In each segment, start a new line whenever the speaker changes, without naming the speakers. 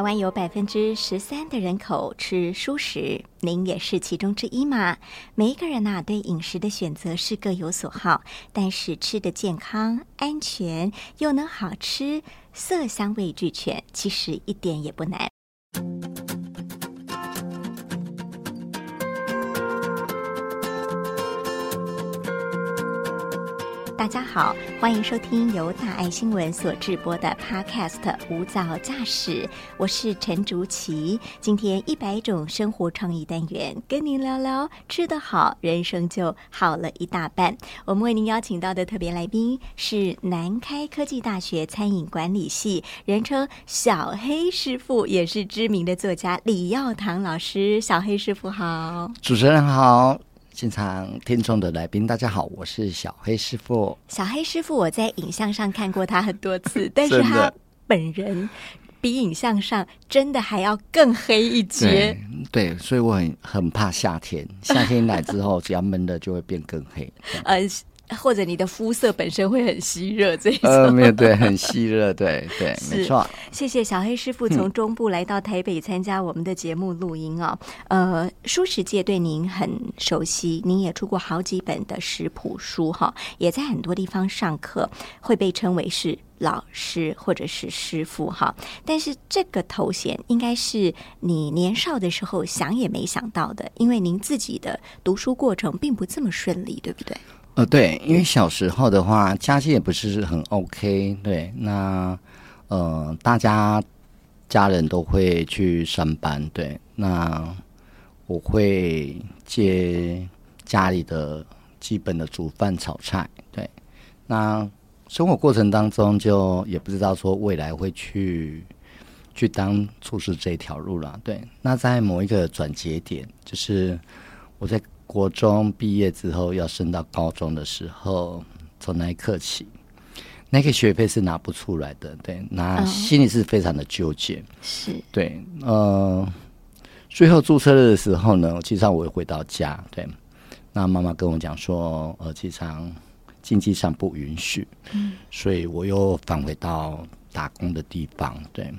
台湾有百分之十三的人口吃蔬食，您也是其中之一嘛？每一个人呐、对饮食的选择是各有所好，但是吃的健康、安全又能好吃，色香味俱全，其实一点也不难。大家好，欢迎收听由大爱新闻所制播的 Podcast《无噪驾驶》，我是陈竹琪。今天一百种生活创意单元，跟您聊聊吃得好，人生就好了一大半。我们为您邀请到的特别来宾是南开科技大学餐饮管理系，人称小黑师傅，也是知名的作家李耀堂老师。小黑师傅好。
主持人好，现场听众的来宾大家好，我是小黑师傅。
小黑师傅，我在影像上看过他很多次，但是
真
他本人比影像上真的还要更黑一截
对。对，所以我很很怕夏天，夏天来之后，只要闷了就会变更黑。
呃，或者你的肤色本身会很吸热这一种。
呃，没有，对，很吸热，对对，没错。
谢谢小黑师傅从中部来到台北参加我们的节目录音哦。呃，书食界对您很熟悉，您也出过好几本的食谱书哈，也在很多地方上课，会被称为是老师或者是师傅哈。但是这个头衔应该是你年少的时候想也没想到的，因为您自己的读书过程并不这么顺利，对不对？
呃，对，因为小时候的话，家境也不是很 OK，对，那呃，大家家人都会去上班，对，那我会接家里的基本的煮饭、炒菜，对，那生活过程当中就也不知道说未来会去去当厨师这一条路了，对，那在某一个转节点，就是我在国中毕业之后要升到高中的时候，从那一刻起，那个学费是拿不出来的，对，那
嗯。
心里是非常的纠结，
是。
对，呃，最后注册的时候呢，其实上我又回到家，对，那妈妈跟我讲说，呃，其实上经济上不允许，嗯，所以我又返回到打工的地方，对，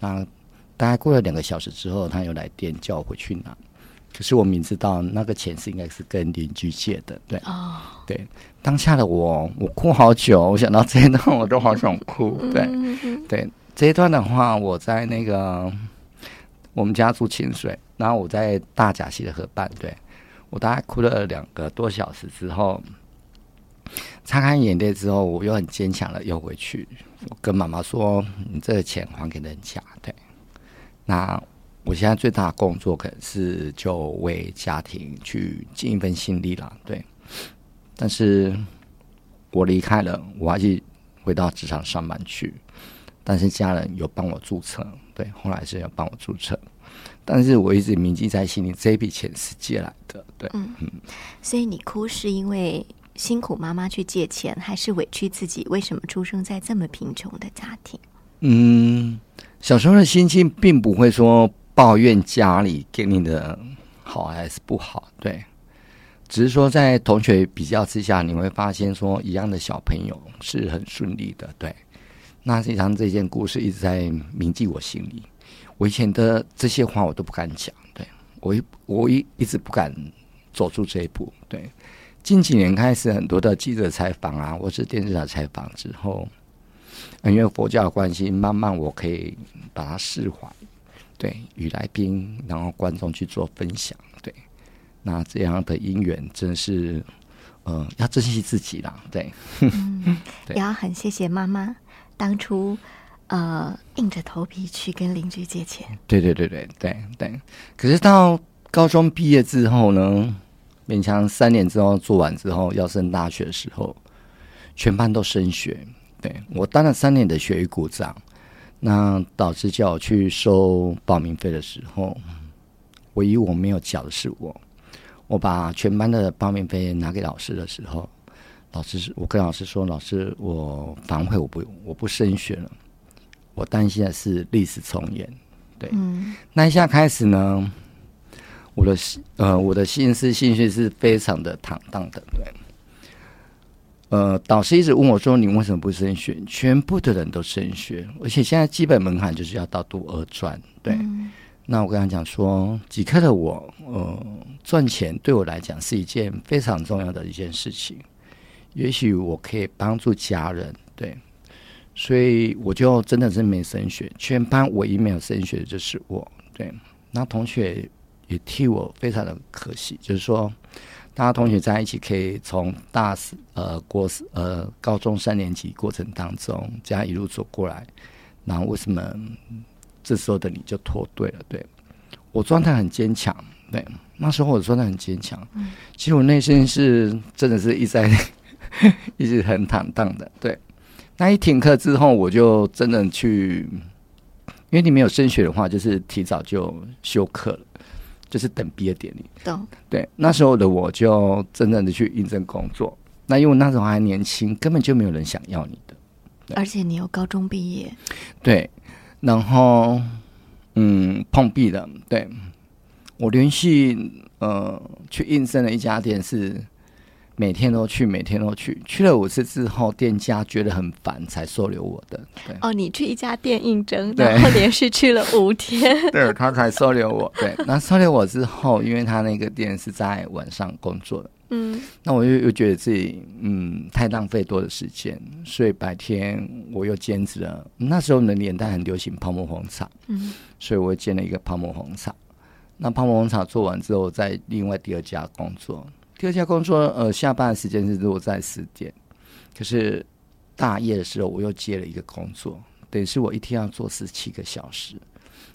那大概过了两个小时之后，他又来电叫我回去拿。可是我明知道那个钱是应该是跟邻居借的，对，
哦，
对，当下的我，我哭好久，我想到这一段我都好想哭，对，
嗯
对，这一段的话，我在那个我们家住清水，然后我在大甲溪的河畔，对。我大概哭了两个多小时之后，擦干眼泪之后，我又很坚强的又回去，我跟妈妈说：“你这个钱还给人家。”对，那我现在最大的工作可能是就为家庭去尽一份心力啦，对，但是我离开了，我还是回到职场上班去。但是家人有帮我注册，对，后来是有帮我注册，但是我一直铭记在心里，这笔钱是借来的，对，嗯，嗯
所以你哭是因为辛苦妈妈去借钱，还是委屈自己？为什么出生在这么贫穷的家庭？
嗯，小时候的心情并不会说抱怨家里给你的好还是不好，对，只是说在同学比较之下，你会发现说一样的小朋友是很顺利的，对。那实际上这件故事一直在铭记我心里，我以前的这些话我都不敢讲，对我一我一一直不敢走出这一步，对。近几年开始很多的记者采访啊，或是电视台采访之后，因为佛教的关系，慢慢我可以把它释怀，对，与来宾然后观众去做分享，对，那这样的姻缘真是，呃，要珍惜自己啦，对，对
也要很谢谢妈妈当初呃硬着头皮去跟邻居借钱。
对对对对对对。可是到高中毕业之后呢，勉强三年之后做完之后，要升大学的时候，全班都升学，对我当了三年的学艺股长。那导师叫我去收报名费的时候，唯一我没有缴的是我。我把全班的报名费拿给老师的时候，老师，我跟老师说，老师，我反悔，我不我不升学了，我担心的是历史重演。对，
嗯
那一下开始呢，我的呃我的心思兴趣是非常的坦荡的，对。呃，导师一直问我说：“你为什么不升学？”全部的人都升学，而且现在基本门槛就是要到读二专。对，
嗯
那我跟他讲说，几科的我，呃，赚钱对我来讲是一件非常重要的一件事情。也许我可以帮助家人，对，所以我就真的是没升学，全班唯一没有升学的就是我，对。那同学也替我非常的可惜，就是说，大家同学在一起可以从大四呃国四呃高中三年级过程当中这样一路走过来，然后为什么这时候的你就脱队了？对我状态很坚强，对，那时候我状态很坚强，其实我内心是真的是一直在 一直很坦荡的，对。那一停课之后，我就真的去，因为你没有升学的话，就是提早就休课了，就是等毕业典礼。
懂，
对，那时候的我就真正的去应征工作。那因为那时候还年轻，根本就没有人想要你的。
而且你又高中毕业，
对，然后嗯碰壁了。对我连续呃去应征了一家店，是每天都去，每天都去。去了五次之后，店家觉得很烦，才收留我的。对，
哦，你去一家店应征，然后连续去了五天，
对他才收留我。对，那收留我之后，因为他那个店是在晚上工作的。
嗯
那我又又觉得自己嗯太浪费多的时间，所以白天我又兼职了。那时候的年代很流行泡沫红茶，
嗯
所以我兼了一个泡沫红茶。那泡沫红茶做完之后，在另外第二家工作。第二家工作呃下班的时间是落在十点，可是大夜的时候我又接了一个工作，等于是我一天要做十七个小时，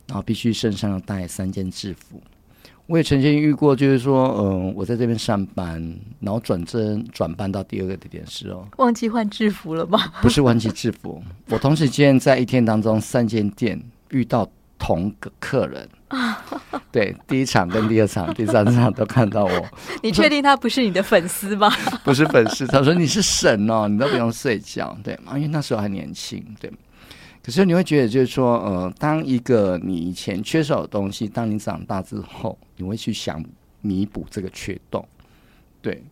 然后必须身上要带三件制服。我也曾经遇过，就是说，嗯、我在这边上班，然后转正转班到第二个地点的时候，
忘记换制服了吗？
不是忘记制服，我同时间在一天当中三间店遇到同个客人啊，对，第一场跟第二场、第三场都看到我，
你确定他不是你的粉丝吗？
不是粉丝，他说你是神哦，你都不用睡觉，对，吗因为那时候还年轻，对。可是你会觉得，就是说，呃，当一个你以前缺少的东西，当你长大之后，你会去想弥补这个缺洞，对。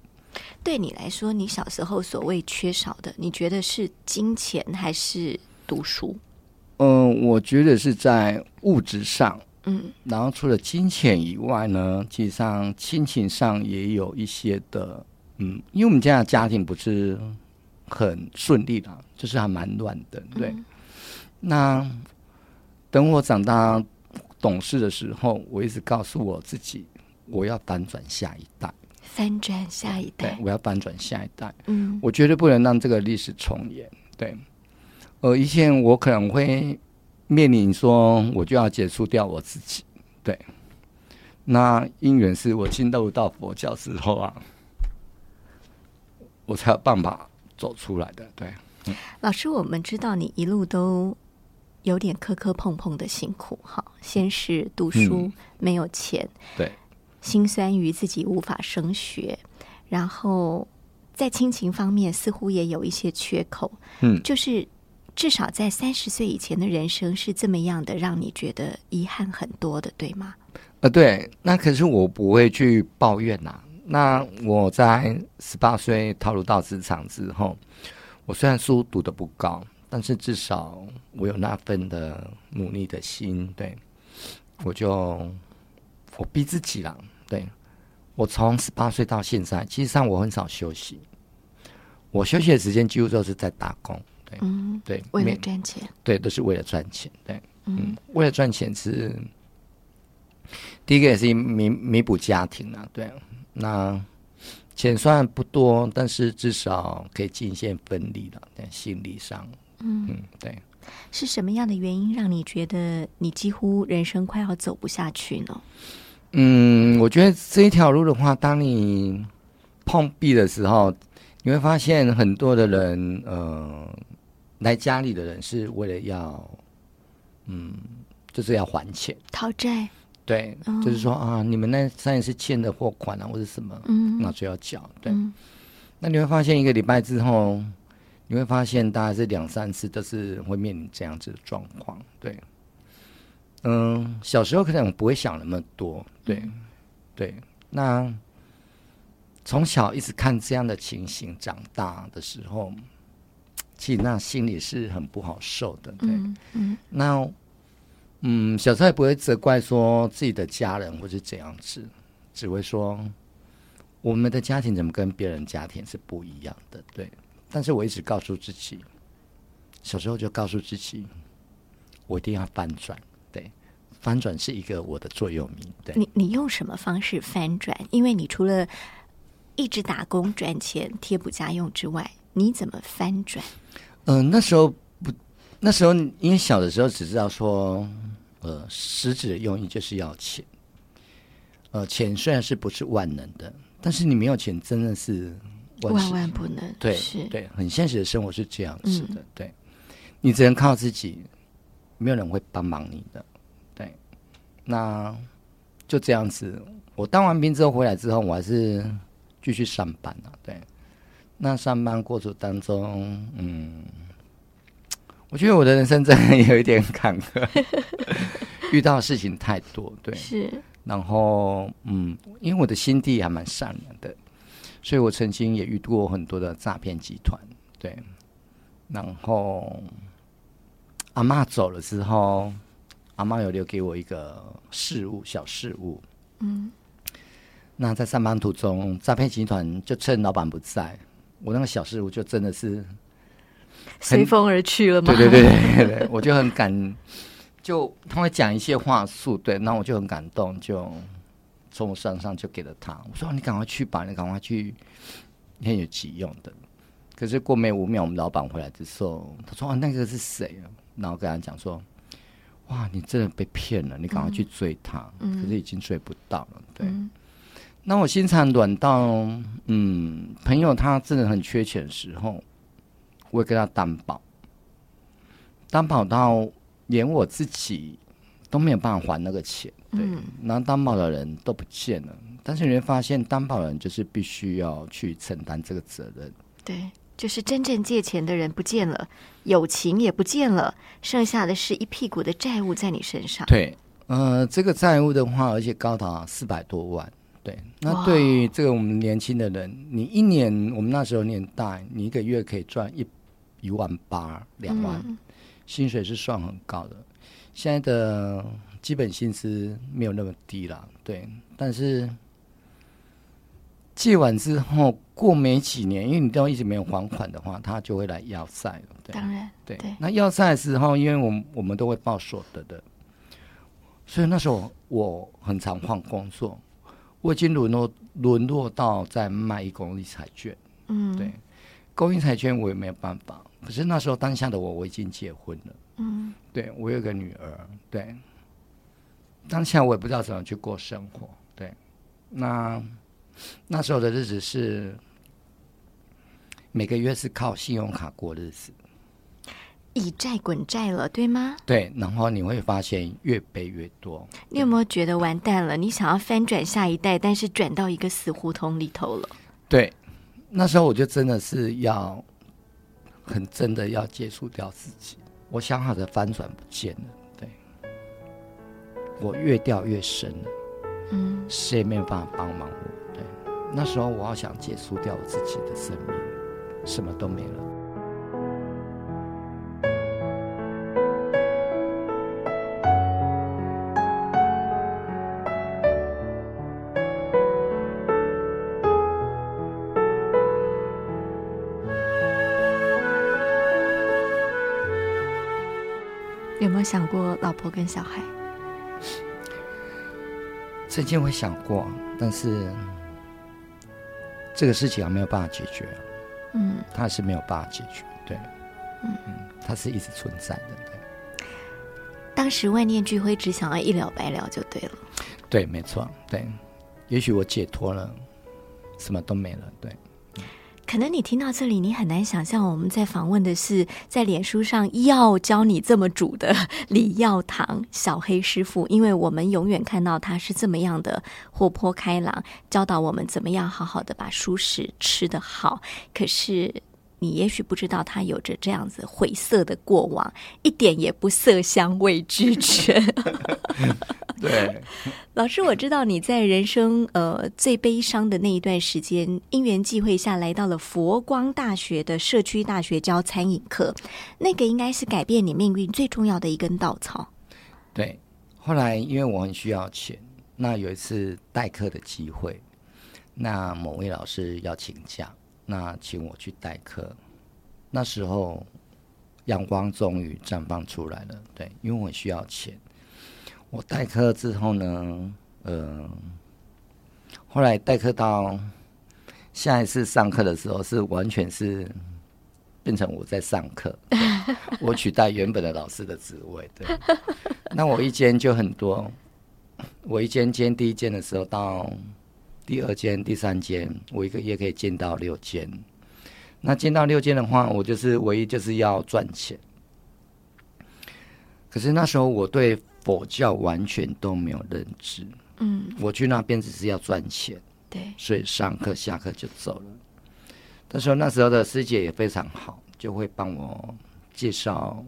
对你来说，你小时候所谓缺少的，你觉得是金钱还是读书？
嗯、我觉得是在物质上，
嗯。
然后除了金钱以外呢，其实上亲情上也有一些的，嗯，因为我们家的家庭不是很顺利的，就是还蛮乱的，对。那等我长大懂事的时候，我一直告诉我自己，我要翻转下一代，
翻转下一代，，
对我要翻转下一代，
嗯。
我绝对不能让这个历史重演，对。呃，以前我可能会面临说，我就要结束掉我自己，对。那因缘是我进入到佛教之后啊，我才有办法走出来的，对。
老师，我们知道你一路都有点磕磕碰碰的辛苦，哈，先是读书、
嗯
没有钱，
对，
心酸于自己无法升学，然后在亲情方面似乎也有一些缺口，
嗯，
就是至少在三十岁以前的人生是这么样的，让你觉得遗憾很多的，对吗？
呃，对，那可是我不会去抱怨呐、那我在十八岁踏入到职场之后，我虽然书读的不高，但是至少我有那份的努力的心，对，我就我逼自己啦，对。我从十八岁到现在，其实上我很少休息，我休息的时间几乎都是在打工，对，
嗯，
对，
为了
没
赚钱，
对，都是为了赚钱，对。
嗯
嗯，为了赚钱是第一个也是弥弥补家庭啊，对。那钱虽然不多，但是至少可以尽一些分力了，在心理上，
嗯，
嗯，对。
是什么样的原因让你觉得你几乎人生快要走不下去呢？
嗯，我觉得这一条路的话，当你碰壁的时候，你会发现很多的人，呃，来家里的人是为了要，嗯，就是要还钱。
讨债，
对，
哦
就是说啊，你们那上一次欠的货款啊，或者什么，
嗯
那就要缴。对，
嗯
那你会发现一个礼拜之后，你会发现大概是两三次都是会面临这样子的状况。对，嗯，小时候可能不会想那么多，对，对。那从小一直看这样的情形长大的时候，其实那心里是很不好受的。对，嗯，那嗯，小蔡不会责怪说自己的家人或是怎样子，只会说。我们的家庭怎么跟别人家庭是不一样的？对，但是我一直告诉自己，小时候就告诉自己，我一定要翻转。对，翻转是一个我的座右铭。对，
你你用什么方式翻转？因为你除了一直打工赚钱贴补家用之外，你怎么翻转？
嗯，那时候不，那时候因为小的时候只知道说，呃，食指的用意就是要钱。呃，钱虽然是不是万能的。但是你没有钱，真的是
万万不能。
对，对，很现实的生活是这样子的。对，你只能靠自己，没有人会帮忙你的。对，那就这样子。我当完兵之后回来之后，我还是继续上班啊。对，那上班过程当中，嗯，我觉得我的人生真的有一点坎坷，遇到的事情太多。对，
是。
然后，嗯，因为我的心地还蛮善良的，所以我曾经也遇过很多的诈骗集团。对，然后阿妈走了之后，阿妈有留给我一个事物，小事物。嗯，那在上班途中，诈骗集团就趁老板不在，我那个小事物就真的是
随风而去了吗？
对对对对，我就很感。就他会讲一些话术，对，那我就很感动，就从我身上就给了他。我说：“你赶快去吧，你赶快去，很有急用的。”可是过没五秒，我们老板回来的时候，他说：“啊，那个是谁啊？”然后跟他讲说：“哇，你真的被骗了，你赶快去追他。”可是已经追不到了。对，那我心肠软到，嗯，朋友他真的很缺钱的时候，我会跟他担保，担保到。连我自己都没有办法还那个钱，对，然后担保的人都不见了。但是你会发现，担保人就是必须要去承担这个责任。
对，就是真正借钱的人不见了，友情也不见了，剩下的是一屁股的债务在你身上。
对，呃，这个债务的话，而且高达四百多万。对，那对于这个我们年轻的人，你一年，我们那时候年代，你一个月可以赚一一万八两万。薪水是算很高的，现在的基本薪资没有那么低了，对。但是借完之后过没几年，因为你都一直没有还款的话，他就会来要债了。
当然，
对。那要债的时候，因为我们我们都会报所得的，所以那时候我很常换工作，我已经沦落沦落到在卖一公里彩券。嗯，对，公益彩券我也没有办法。可是那时候当下的我，我已经结婚了。嗯，对我有个女儿。对，当下我也不知道怎么去过生活。对，那那时候的日子是每个月是靠信用卡过日子，
以债滚债了，对吗？
对，然后你会发现越背越多。
你有没有觉得完蛋了？你想要翻转下一代，但是转到一个死胡同里头了？
对，那时候我就真的是要。很真的要结束掉自己，我想好的翻转不见了，对，我越掉越深了，嗯，谁也没有办法帮忙我，对，那时候我要想结束掉我自己的生命，什么都没了。
想过老婆跟小孩，
曾经会想过，但是这个事情还没有办法解决。嗯，他是没有办法解决，对，嗯嗯，他是一直存在的，对。
当时万念俱灰，只想要一了百了就对了。
对，没错，对。也许我解脱了，什么都没了，对。
可能你听到这里，你很难想象我们在访问的是在脸书上要教你这么煮的李耀堂小黑师傅，因为我们永远看到他是这么样的活泼开朗，教导我们怎么样好好的把熟食吃得好。可是。你也许不知道，他有着这样子晦涩的过往，一点也不色香味俱全。
对，
老师，我知道你在人生呃最悲伤的那一段时间，因缘际会下来到了佛光大学的社区大学教餐饮课，那个应该是改变你命运最重要的一根稻草。
对，后来因为我很需要钱，那有一次代课的机会，那某位老师要请假。那请我去代课，那时候阳光终于绽放出来了。对，因为我需要钱。我代课之后呢，呃，后来代课到下一次上课的时候，是完全是变成我在上课，我取代原本的老师的职位。对，那我一间就很多，我一间兼第一间的时候到。第二间、第三间，我一个月可以见到六间。那见到六间的话，我就是唯一就是要赚钱。可是那时候我对佛教完全都没有认知。嗯，我去那边只是要赚钱。
对，
所以上课下课就走了。但是那时候的师姐也非常好，就会帮我介绍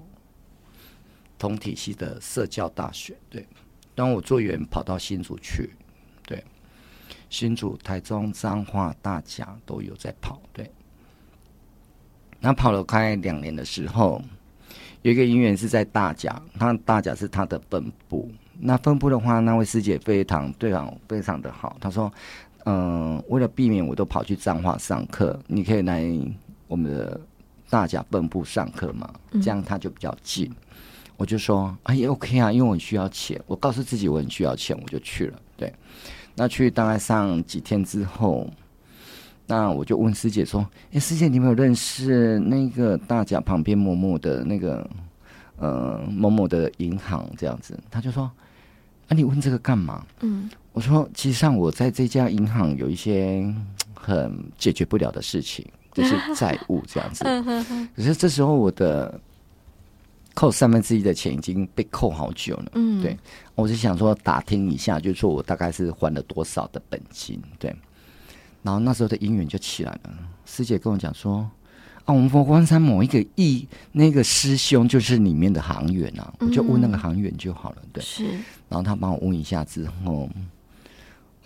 同体系的社教大学。对，当我做员跑到新竹去。新竹、台中、彰化、大甲都有在跑，对。那跑了快两年的时候，有一个姻缘是在大甲，那大甲是他的分部。那分部的话，那位师姐非常对啊非常的好。她说：“嗯，为了避免我都跑去彰化上课，你可以来我们的大甲分部上课嘛，这样他就比较近。”我就说：“哎，OK 啊，因为我需要钱。我告诉自己我很需要钱，我就去了。”对。那去大概上几天之后，那我就问师姐说：“哎，师姐，你有没有认识那个大甲旁边某某的那个呃某某的银行这样子？”他就说：“啊，你问这个干嘛？”嗯，我说：“其实上我在这家银行有一些很解决不了的事情，就是债务这样子。可是这时候我的。”扣三分之一的钱已经被扣好久了，嗯，对，我就想说打听一下，就是说我大概是还了多少的本金，对，然后那时候的姻缘就起来了。师姐跟我讲说，啊，我们佛光山某一个义那个师兄就是里面的行员啊，我就问那个行员就好了，对，
是。
然后他帮我问一下之后，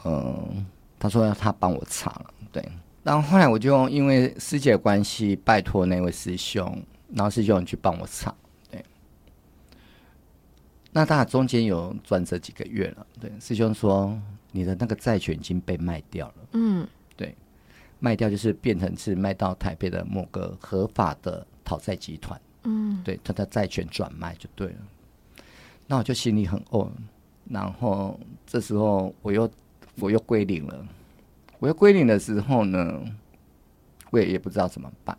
嗯，他说他帮我查了，对。然后后来我就因为师姐关系拜托那位师兄，然后师兄去帮我查。那大概中间有转折几个月了，对，师兄说你的那个债权已经被卖掉了，嗯，对，卖掉就是变成是卖到台北的某个合法的讨债集团，嗯，对，他的债权转卖就对了。那我就心里很哦，然后这时候我又我又归零了，我又归零的时候呢，我也也不知道怎么办。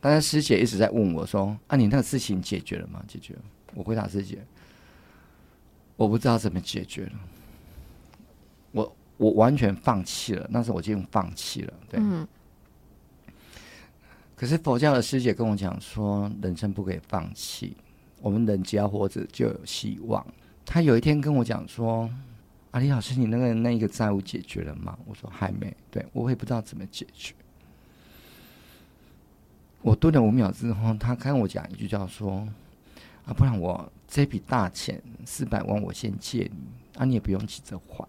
但是师姐一直在问我说：“啊，你那个事情解决了吗？”解决了。我回答师姐。我不知道怎么解决了，我我完全放弃了，那时候我就放弃了，对。可是佛教的师姐跟我讲说，人生不可以放弃，我们人只要活着就有希望。他有一天跟我讲说：“阿李老师，你那个那一个债务解决了吗？”我说：“还没。”对我也不知道怎么解决。我蹲了五秒之后，他跟我讲一句，叫说：“啊，不然我。”这笔大钱四百万，我先借你，啊，你也不用急着还。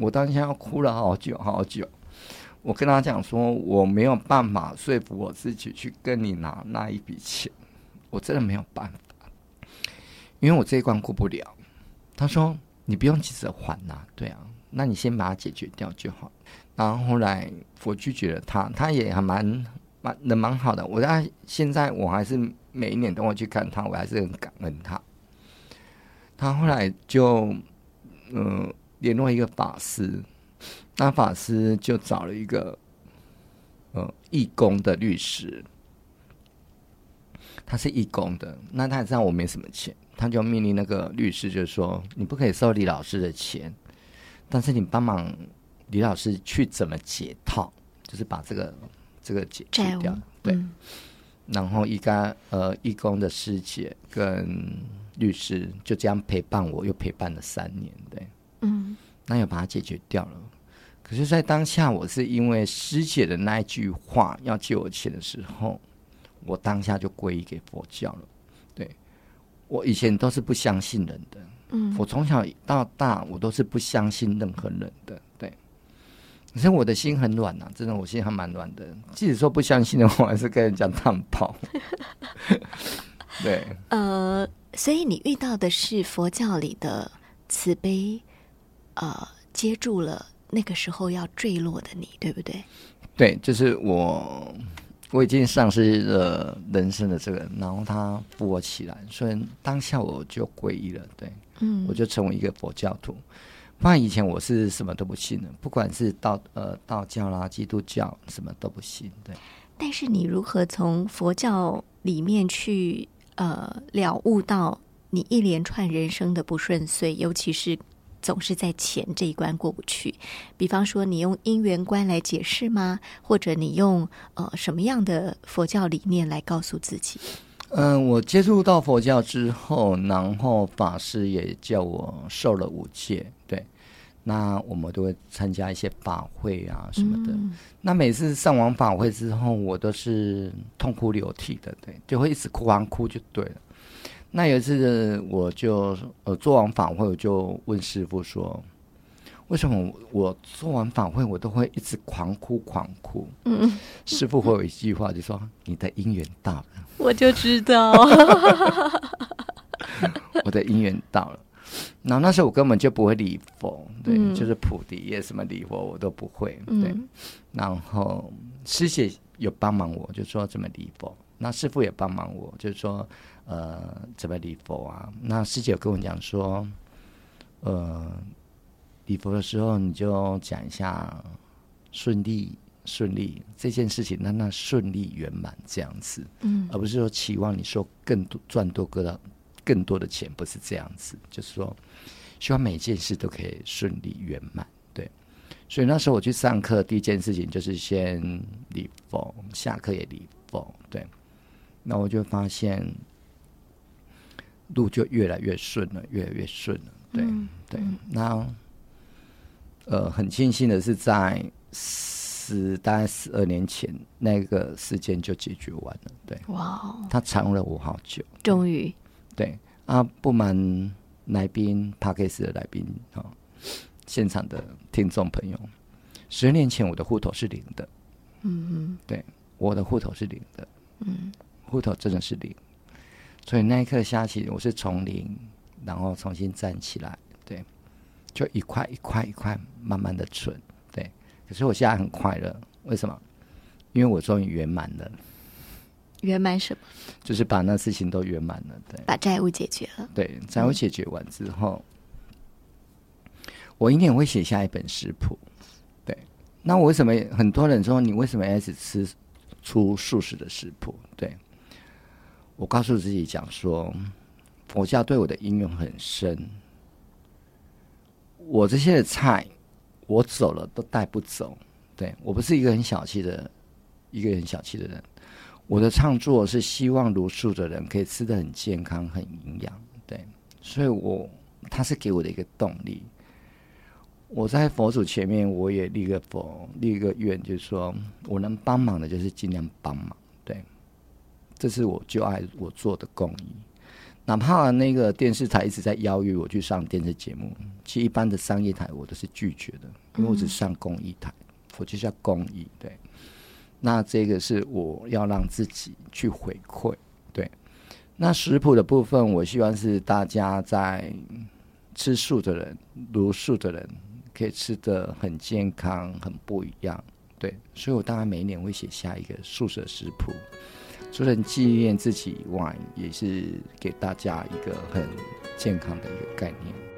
我当下要哭了好久好久。我跟他讲说，我没有办法说服我自己去跟你拿那一笔钱，我真的没有办法，因为我这一关过不了。他说，你不用急着还呐，对啊，那你先把它解决掉就好。然后后来我拒绝了他，他也还蛮蛮人蛮好的。我在现在我还是每一年都会去看他，我还是很感恩他。他后来就，嗯，联络一个法师，那法师就找了一个，呃，义工的律师，他是义工的，那他也知道我没什么钱，他就命令那个律师，就是说，你不可以收李老师的钱，但是你帮忙李老师去怎么解套，就是把这个这个解决掉，对。
嗯
然后一个呃义工的师姐跟律师就这样陪伴我，又陪伴了三年，对，
嗯
那又把它解决掉了。可是，在当下，我是因为师姐的那一句话要借我钱的时候，我当下就皈依给佛教了。对我以前都是不相信人的，
嗯
我从小到大我都是不相信任何人的，对。可是我的心很软呐、真的，我心还蛮软的。即使说不相信的话，我还是跟人家探跑。对，
呃，所以你遇到的是佛教里的慈悲，呃，接住了那个时候要坠落的你，对不对？
对，就是我，我已经丧失了人生的这个，然后他扶我起来，所以当下我就皈依了，对，
嗯
我就成为一个佛教徒。不然以前我是什么都不信的，不管是道呃道教啦、基督教，什么都不信。对，
但是你如何从佛教里面去呃了悟到你一连串人生的不顺遂，尤其是总是在钱这一关过不去？比方说，你用因缘观来解释吗？或者你用呃什么样的佛教理念来告诉自己？
嗯、我接触到佛教之后，然后法师也叫我受了五戒，对，那我们都会参加一些法会啊什么的。
嗯
那每次上完法会之后，我都是痛哭流涕的，对，就会一直狂哭就对了。那有一次，我就呃做完法会，我就问师傅说，为什么我做完法会我都会一直狂哭狂哭？
嗯，
师傅会有一句话，就说你的姻缘到了，
我就知道。
我的姻缘到了。然后那时候我根本就不会礼佛，对，
嗯
就是菩提叶什么礼佛我都不会，对。
嗯
然后师姐有帮忙我，就说怎么礼佛。那师傅也帮忙我，就是说呃怎么礼佛啊。那师姐有跟我讲说，呃礼佛的时候你就讲一下顺利顺利这件事情，让它顺利圆满这样子，
嗯
而不是说期望你说更多赚多个到更多的钱，不是这样子，就是说希望每件事都可以顺利圆满。对，所以那时候我去上课，第一件事情就是先礼佛，下课也礼佛。对，那我就发现路就越来越顺了，越来越顺了。对、
嗯
对，那呃很庆幸的是在。十大概十二年前，那个事件就解决完了。对，
哇哦，
他缠了我好久。
终于，
对啊，不瞒来宾 p a k 的来宾啊、哦，现场的听众朋友，十年前我的户头是零的，
嗯嗯
对，我的户头是零的，
嗯。
户头真的是零，所以那一刻下起，我是从零，然后重新站起来，对，就一块一块一块慢慢的存，对，可是我现在很快乐，为什么？因为我终于圆满了，
嗯，圆满什么？
就是把那事情都圆满了，对。
把债务解决了。
对，债务解决完之后，我一定会写下一本食谱。对，那我为什么很多人说你为什么要一直吃出素食的食谱？对，我告诉自己讲说，佛教对我的应用很深。我这些的菜，我走了都带不走。对我不是一个很小气的，一个很小气的人。我的创作是希望茹素的人可以吃的很健康、很营养，对，所以我他是给我的一个动力。我在佛祖前面，我也立个佛，立个愿，就是说我能帮忙的，就是尽量帮忙，对，这是我就爱我做的公益。哪怕那个电视台一直在邀约我去上电视节目，其实一般的商业台我都是拒绝的，因为我只上公益台，我就是要公益，对。那这个是我要让自己去回馈，对。那食谱的部分，我希望是大家在吃素的人、茹素的人，可以吃的很健康、很不一样，对。所以我当然每年会写下一个素食食谱，除了纪念自己以外，也是给大家一个很健康的一个概念。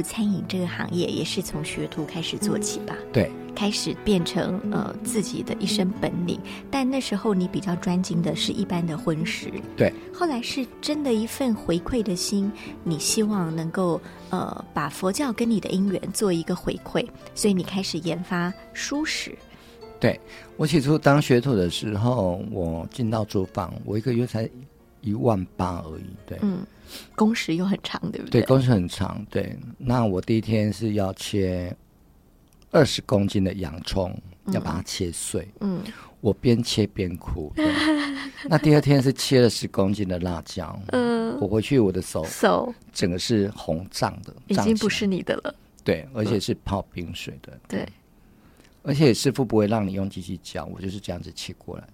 入餐饮这个行业，也是从学徒开始做起吧？
对，
开始变成呃自己的一身本领。但那时候你比较专精的是一般的荤食，
对。
后来是真的一份回馈的心，你希望能够呃把佛教跟你的因缘做一个回馈，所以你开始研发蔬食。
对我起初当学徒的时候，我进到厨房，我一个月才一万八而已。对，
嗯，工时又很长，对不
对？对，工时很长。对，那我第一天是要切二十公斤的洋葱，要把它切碎。嗯，我边切边哭。那第二天是切了十公斤的辣椒。嗯，我回去我的手
手
整个是红胀的，
已经不是你的了。
对，而且是泡冰水的。
对。
而且师傅不会让你用机器搅，我就是这样子切过来。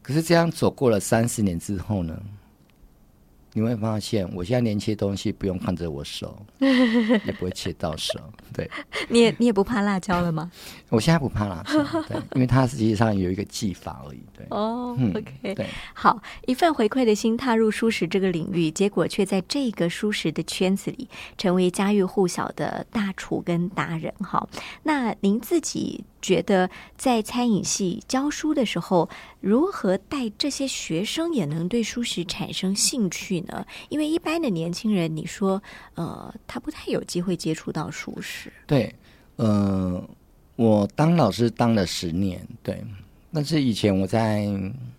可是这样走过了三十年之后呢？你会发现，我现在连切东西不用看着我手，也不会切到手。对，
你也你也不怕辣椒了吗？
我现在不怕辣椒，对，因为它实际上有一个技法而已。对，
哦，OK，
对，
好，一份回馈的心踏入舒适这个领域，结果却在这个舒适的圈子里成为家喻户晓的大厨跟达人。哈，那您自己？觉得在餐饮系教书的时候，如何带这些学生也能对素食产生兴趣呢？因为一般的年轻人，你说，呃，他不太有机会接触到素食。
对，呃，我当老师当了十年，对，但是以前我在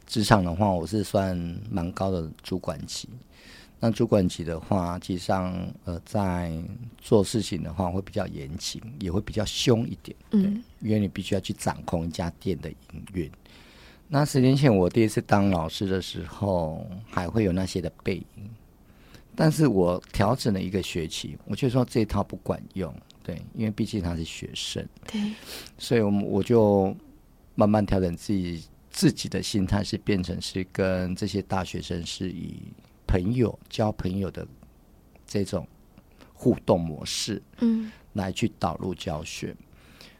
职场的话，我是算蛮高的主管级。那主管级的话，实际上呃，在做事情的话会比较严谨，也会比较凶一点，嗯，因为你必须要去掌控一家店的营运。那十年前我第一次当老师的时候，还会有那些的背影，但是我调整了一个学期，我就说这一套不管用，对，因为毕竟他是学生，
对，
所以我们我就慢慢调整自己自己的心态，是变成是跟这些大学生是以。朋友交朋友的这种互动模式，嗯，来去导入教学。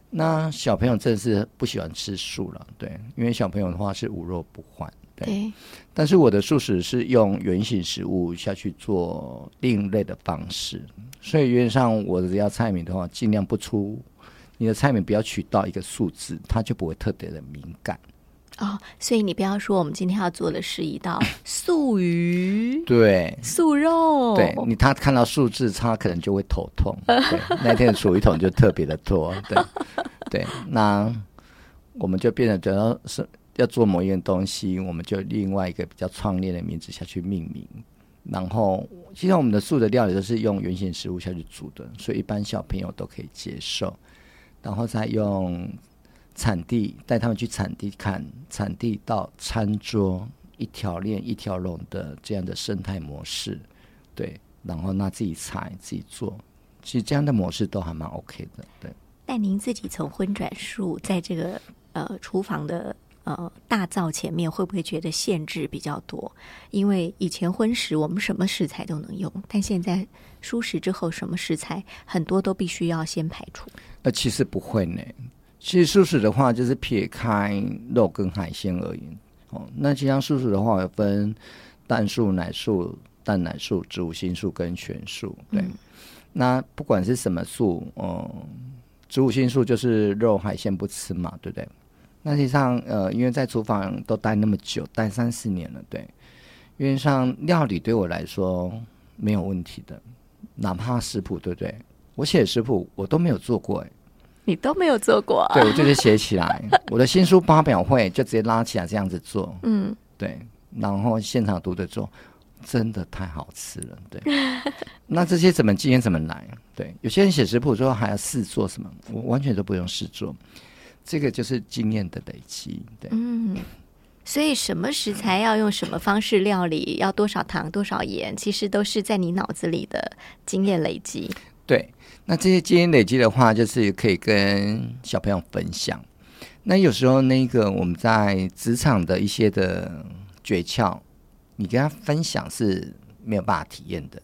那小朋友真的是不喜欢吃素了，对，因为小朋友的话是无肉不欢，对。但是我的素食是用原形食物下去做另类的方式，所以原则上我的要菜名的话，尽量不出你的菜名不要取到一个数字，它就不会特别的敏感。
哦，所以你不要说我们今天要做的是一道 素鱼，
对，
素肉，
对你他看到数字，他可能就会头痛。对，那天的厨余桶就特别的多，对，对，那我们就变得，只要是要做某一样东西，我们就另外一个比较创业的名字下去命名。然后，其实我们的素的料理都是用原形食物下去煮的，所以一般小朋友都可以接受。然后再用。产地带他们去产地看，产地到餐桌一条链一条龙的这样的生态模式，对，然后那自己采自己做，其实这样的模式都还蛮 OK 的，对。
但您自己从荤转素，在这个呃厨房的呃大灶前面，会不会觉得限制比较多？因为以前荤食我们什么食材都能用，但现在素食之后，什么食材很多都必须要先排除。
呃，其实不会呢。其实素食的话，就是撇开肉跟海鲜而言，哦，那其实素食的话，有分蛋素、奶素、蛋奶素、植物性素跟全素。对，那不管是什么素，哦，植物性素就是肉海鲜不吃嘛，对不对？那实际上，呃，因为在厨房都待那么久，待三四年了，对，因为像料理对我来说没有问题的，哪怕食谱，对不对？我写食谱我都没有做过，哎。
你都没有做过，啊。
对我就是写起来，我的新书发表会就直接拉起来这样子做，嗯，对，然后现场读的做，真的太好吃了，对。那这些怎么经验怎么来？对，有些人写食谱之后还要试做什么，我完全都不用试做，这个就是经验的累积，对。
嗯，所以什么食材要用什么方式料理，要多少糖多少盐，其实都是在你脑子里的经验累积，
对。那这些经验累积的话，就是可以跟小朋友分享。那有时候那个我们在职场的一些的诀窍，你跟他分享是没有办法体验的。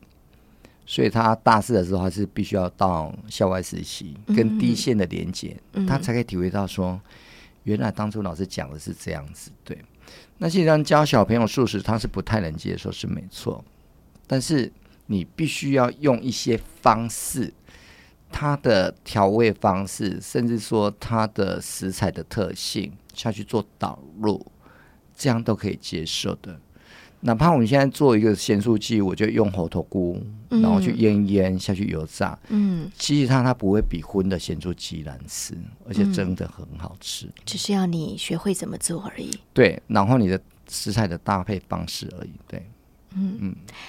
所以他大四的时候，还是必须要到校外实习，跟第一线的连接，他才可以体会到说，原来当初老师讲的是这样子。对，那实际上教小朋友素食，他是不太能接受，是没错。但是你必须要用一些方式。它的调味方式，甚至说它的食材的特性下去做导入，这样都可以接受的。哪怕我们现在做一个咸酥鸡，我就用猴头菇，然后去腌一腌下去油炸，
嗯，
其实它它不会比荤的咸酥鸡难吃，而且真的很好吃。
只是要你学会怎么做而已。
对，然后你的食材的搭配方式而已。对，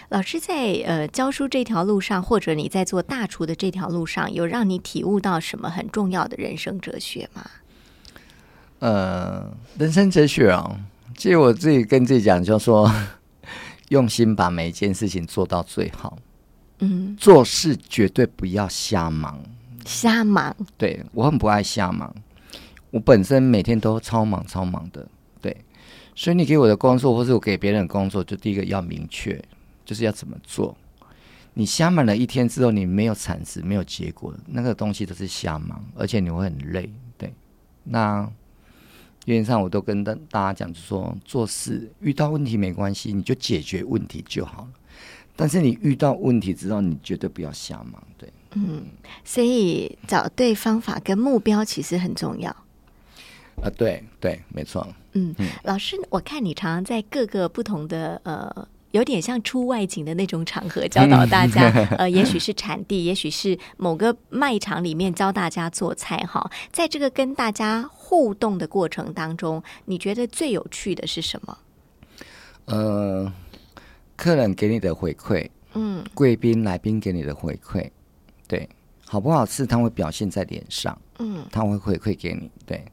老师在呃教书这条路上，或者你在做大厨的这条路上，有让你体悟到什么很重要的人生哲学吗？
呃，人生哲学啊，其实我自己跟自己讲，就说 用心把每一件事情做到最好，
嗯，
做事绝对不要瞎忙。
瞎忙，
对我很不爱瞎忙，我本身每天都超忙超忙的，对，所以你给我的工作，或者我给别人的工作，就第一个要明确，就是要怎么做。你瞎忙了一天之后，你没有产值，没有结果，那个东西都是瞎忙，而且你会很累。对，那原则上我都跟大大家讲，就说做事遇到问题没关系，你就解决问题就好了。但是你遇到问题之后，你绝对不要瞎忙。对，嗯
所以找对方法跟目标其实很重要。
啊，对对，没错。
嗯，老师，我看你常常在各个不同的呃，有点像出外景的那种场合教导大家，呃，也许是产地，也许是某个卖场里面教大家做菜哈。在这个跟大家互动的过程当中，你觉得最有趣的是什么？
呃，客人给你的回馈，
嗯
贵宾来宾给你的回馈，对，好不好吃，他会表现在脸上，
嗯
他会回馈给你，对。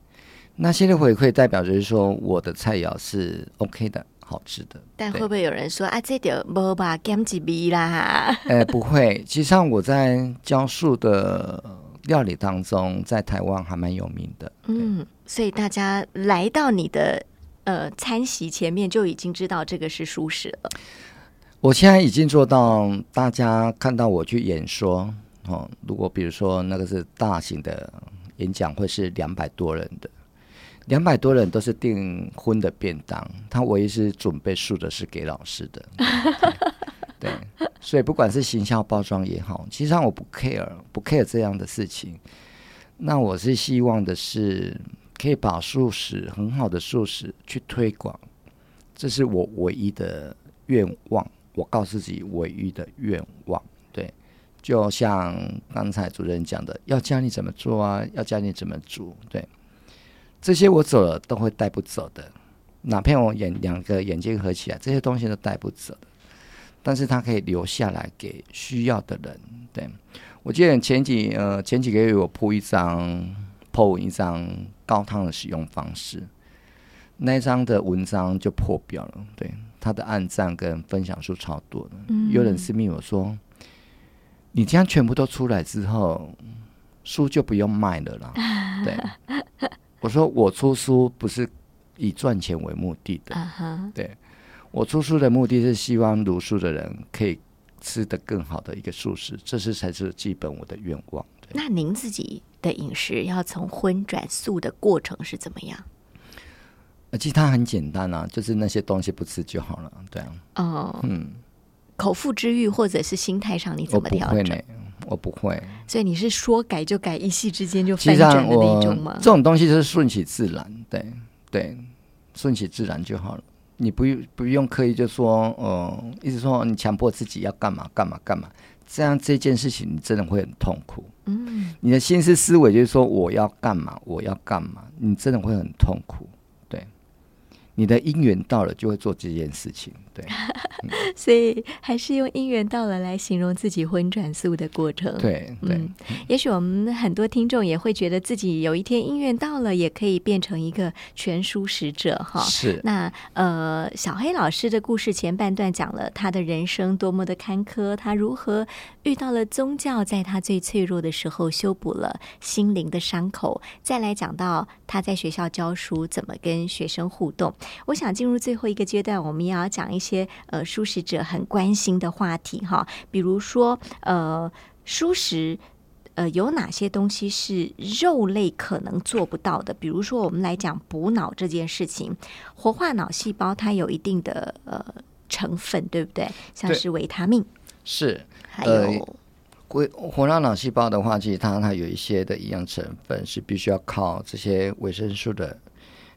那些的回馈代表就是说，我的菜肴是 OK 的，好吃的。
但会不会有人说啊，这点无吧，减几味啦？
呃，不会，其实上我在教述的料理当中，在台湾还蛮有名的。
嗯，所以大家来到你的呃餐席前面，就已经知道这个是素食了。
我现在已经做到，大家看到我去演说哦，如果比如说那个是大型的演讲会，是两百多人的，两百多人都是订婚的便当，他唯一是准备素的是给老师的。对，所以不管是行销包装也好，其实上我不 care，不 care 这样的事情。那我是希望的是，可以把素食很好的素食去推广，这是我唯一的愿望。我告诉自己唯一的愿望，对，就像刚才主任讲的，要教你怎么做啊，要教你怎么煮，对，这些我走了都会带不走的，哪怕我眼两个眼睛合起来，这些东西都带不走的，但是它可以留下来给需要的人。对我记得前几呃前几个月我铺一张 po 一张高汤的使用方式，那一张的文章就破表了，对。他的按赞跟分享数超多的，有人私密我说：“你这样全部都出来之后，书就不用卖了啦。”对，我说我出书不是以赚钱为目的的，
啊哈，
对我出书的目的是希望读书的人可以吃得更好的一个素食，这是才是基本我的愿望。
那您自己的饮食要从荤转素的过程是怎么样？
呃其实它很简单啊，就是那些东西不吃就好了。对啊，
哦、
嗯，
口腹之欲或者是心态上，你怎么调整
不会呢？，我不会。
所以你是说改就改，一夕之间就
其实上
翻转的那
一
种吗
这？种东西就是顺其自然，对对，顺其自然就好了。你不用不用刻意就说，呃，一直说你强迫自己要干嘛干嘛干嘛，这样这件事情你真的会很痛苦。
嗯，
你的心思思维就是说我要干嘛，我要干嘛，你真的会很痛苦。对，你的因缘到了就会做这件事情。对
所以还是用姻缘到了来形容自己婚转素的过程。
对对，
嗯，也许我们很多听众也会觉得自己有一天姻缘到了，也可以变成一个全书使者哈。
是
那呃，小黑老师的故事前半段讲了他的人生多么的坎坷，他如何遇到了宗教，在他最脆弱的时候修补了心灵的伤口。再来讲到他在学校教书，怎么跟学生互动。我想进入最后一个阶段，我们也要讲一些呃，素食者很关心的话题哈，比如说呃，素食。呃，有哪些东西是肉类可能做不到的？比如说，我们来讲补脑这件事情，活化脑细胞它有一定的呃成分，对不对？像是维他命，
是，
还
呃
有
活活化脑细胞的话，其实它它有一些的营养成分是必须要靠这些维生素的，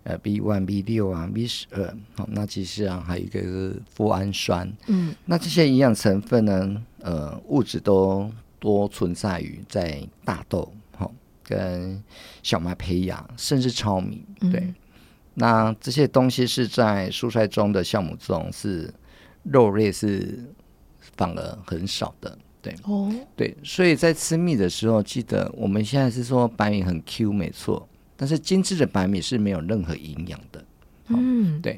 呃，B one、B 六啊、B 十二，好，那其实啊还有一个是脯氨酸，
嗯，
那这些营养成分呢，呃，物质都多存在于在大豆，好，跟小麦胚芽，甚至糙米，对。
嗯
那这些东西是在蔬菜中的酵母中是肉类是反而很少的，对
哦，
对，所以在吃米的时候，记得我们现在是说白米很 Q 没错，但是精致的白米是没有任何营养的。
嗯，
对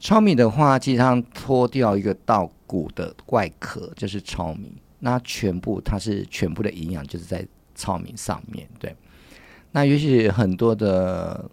糙米的话，基本上脱掉一个稻谷的外壳就是糙米，那全部它是全部的营养就是在糙米上面。对，那也许很多的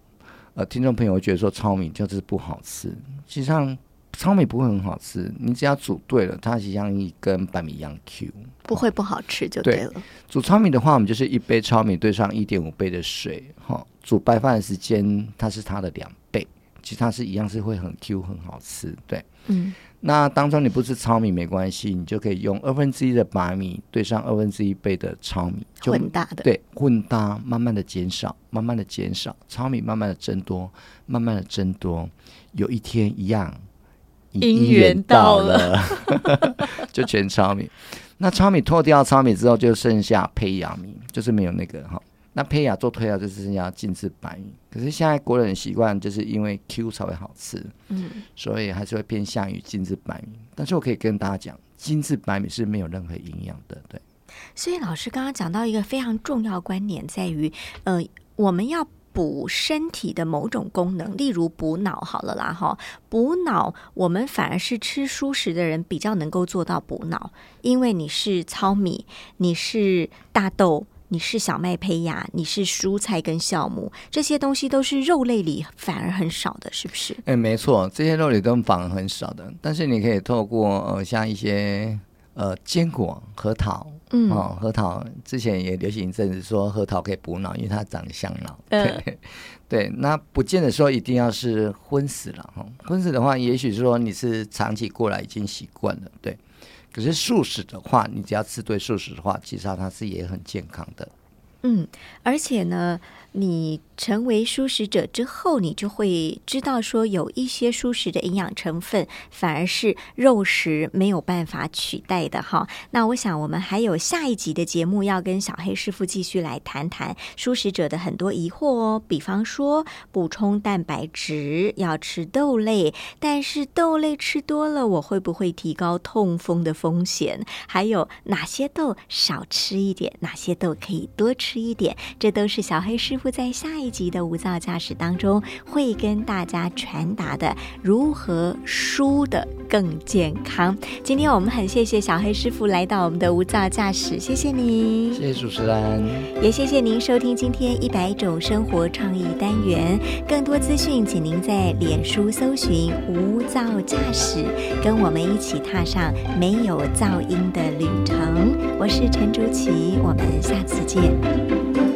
呃听众朋友会觉得说糙米就是不好吃，实际上糙米不会很好吃，你只要煮对了，它实际上一跟白米一样 Q。
不会不好吃就
对
对了。
煮糙米的话，我们就是一杯糙米兑上一点五杯的水，哈、煮白饭的时间它是它的两倍，其实它是一样是会很 Q 很好吃。对，
嗯，
那当中你不吃糙米没关系，你就可以用二分之一的白米兑上二分之一杯的糙米，就
混搭的。
对混搭，慢慢的减少，慢慢的减少，糙米慢慢的增多，慢慢的增多，有一天一样，
姻缘到了
了，就全糙米。那糙米脱掉糙米之后，就剩下胚芽米，就是没有那个哈。那胚芽做推芽，就是剩下精致白米。可是现在国人习惯，就是因为 Q 才会好吃，
嗯，
所以还是会偏向于精致白米。但是我可以跟大家讲，精致白米是没有任何营养的，对。
所以老师刚刚讲到一个非常重要观点，在于呃，我们要。补身体的某种功能，例如补脑好了啦哈，补脑我们反而是吃蔬食的人比较能够做到补脑，因为你是糙米，你是大豆，你是小麦胚芽，你是蔬菜跟酵母，这些东西都是肉类里反而很少的，是不是？
哎、没错，这些肉里都反而很少的，但是你可以透过呃像一些呃坚果、核桃，
嗯
哦，核桃之前也流行一阵子说核桃可以补脑，因为它长得像脑。
嗯
对对，那不见得说一定要是荤食了哈。荤食的话，也许说你是长期过来已经习惯了，对。可是素食的话，你只要吃对素食的话，其实它是也很健康的。
嗯，而且呢，你成为素食者之后，你就会知道说，有一些素食的营养成分反而是肉食没有办法取代的哈。那我想，我们还有下一集的节目要跟小黑师傅继续来谈谈素食者的很多疑惑哦。比方说，补充蛋白质要吃豆类，但是豆类吃多了，我会不会提高痛风的风险？还有哪些豆少吃一点，哪些豆可以多吃一点？这都是小黑师傅在下一集的无噪驾驶当中会跟大家传达的，如何输的更健康。今天我们很谢谢小黑师傅来到我们的无噪驾驶，谢谢你。
谢谢主持人。
也谢谢您收听今天一百种生活创意单元。更多资讯，请您在脸书搜寻“无噪驾驶”，跟我们一起踏上没有噪音的旅程。我是陈竹琪，我们下次见。Bye.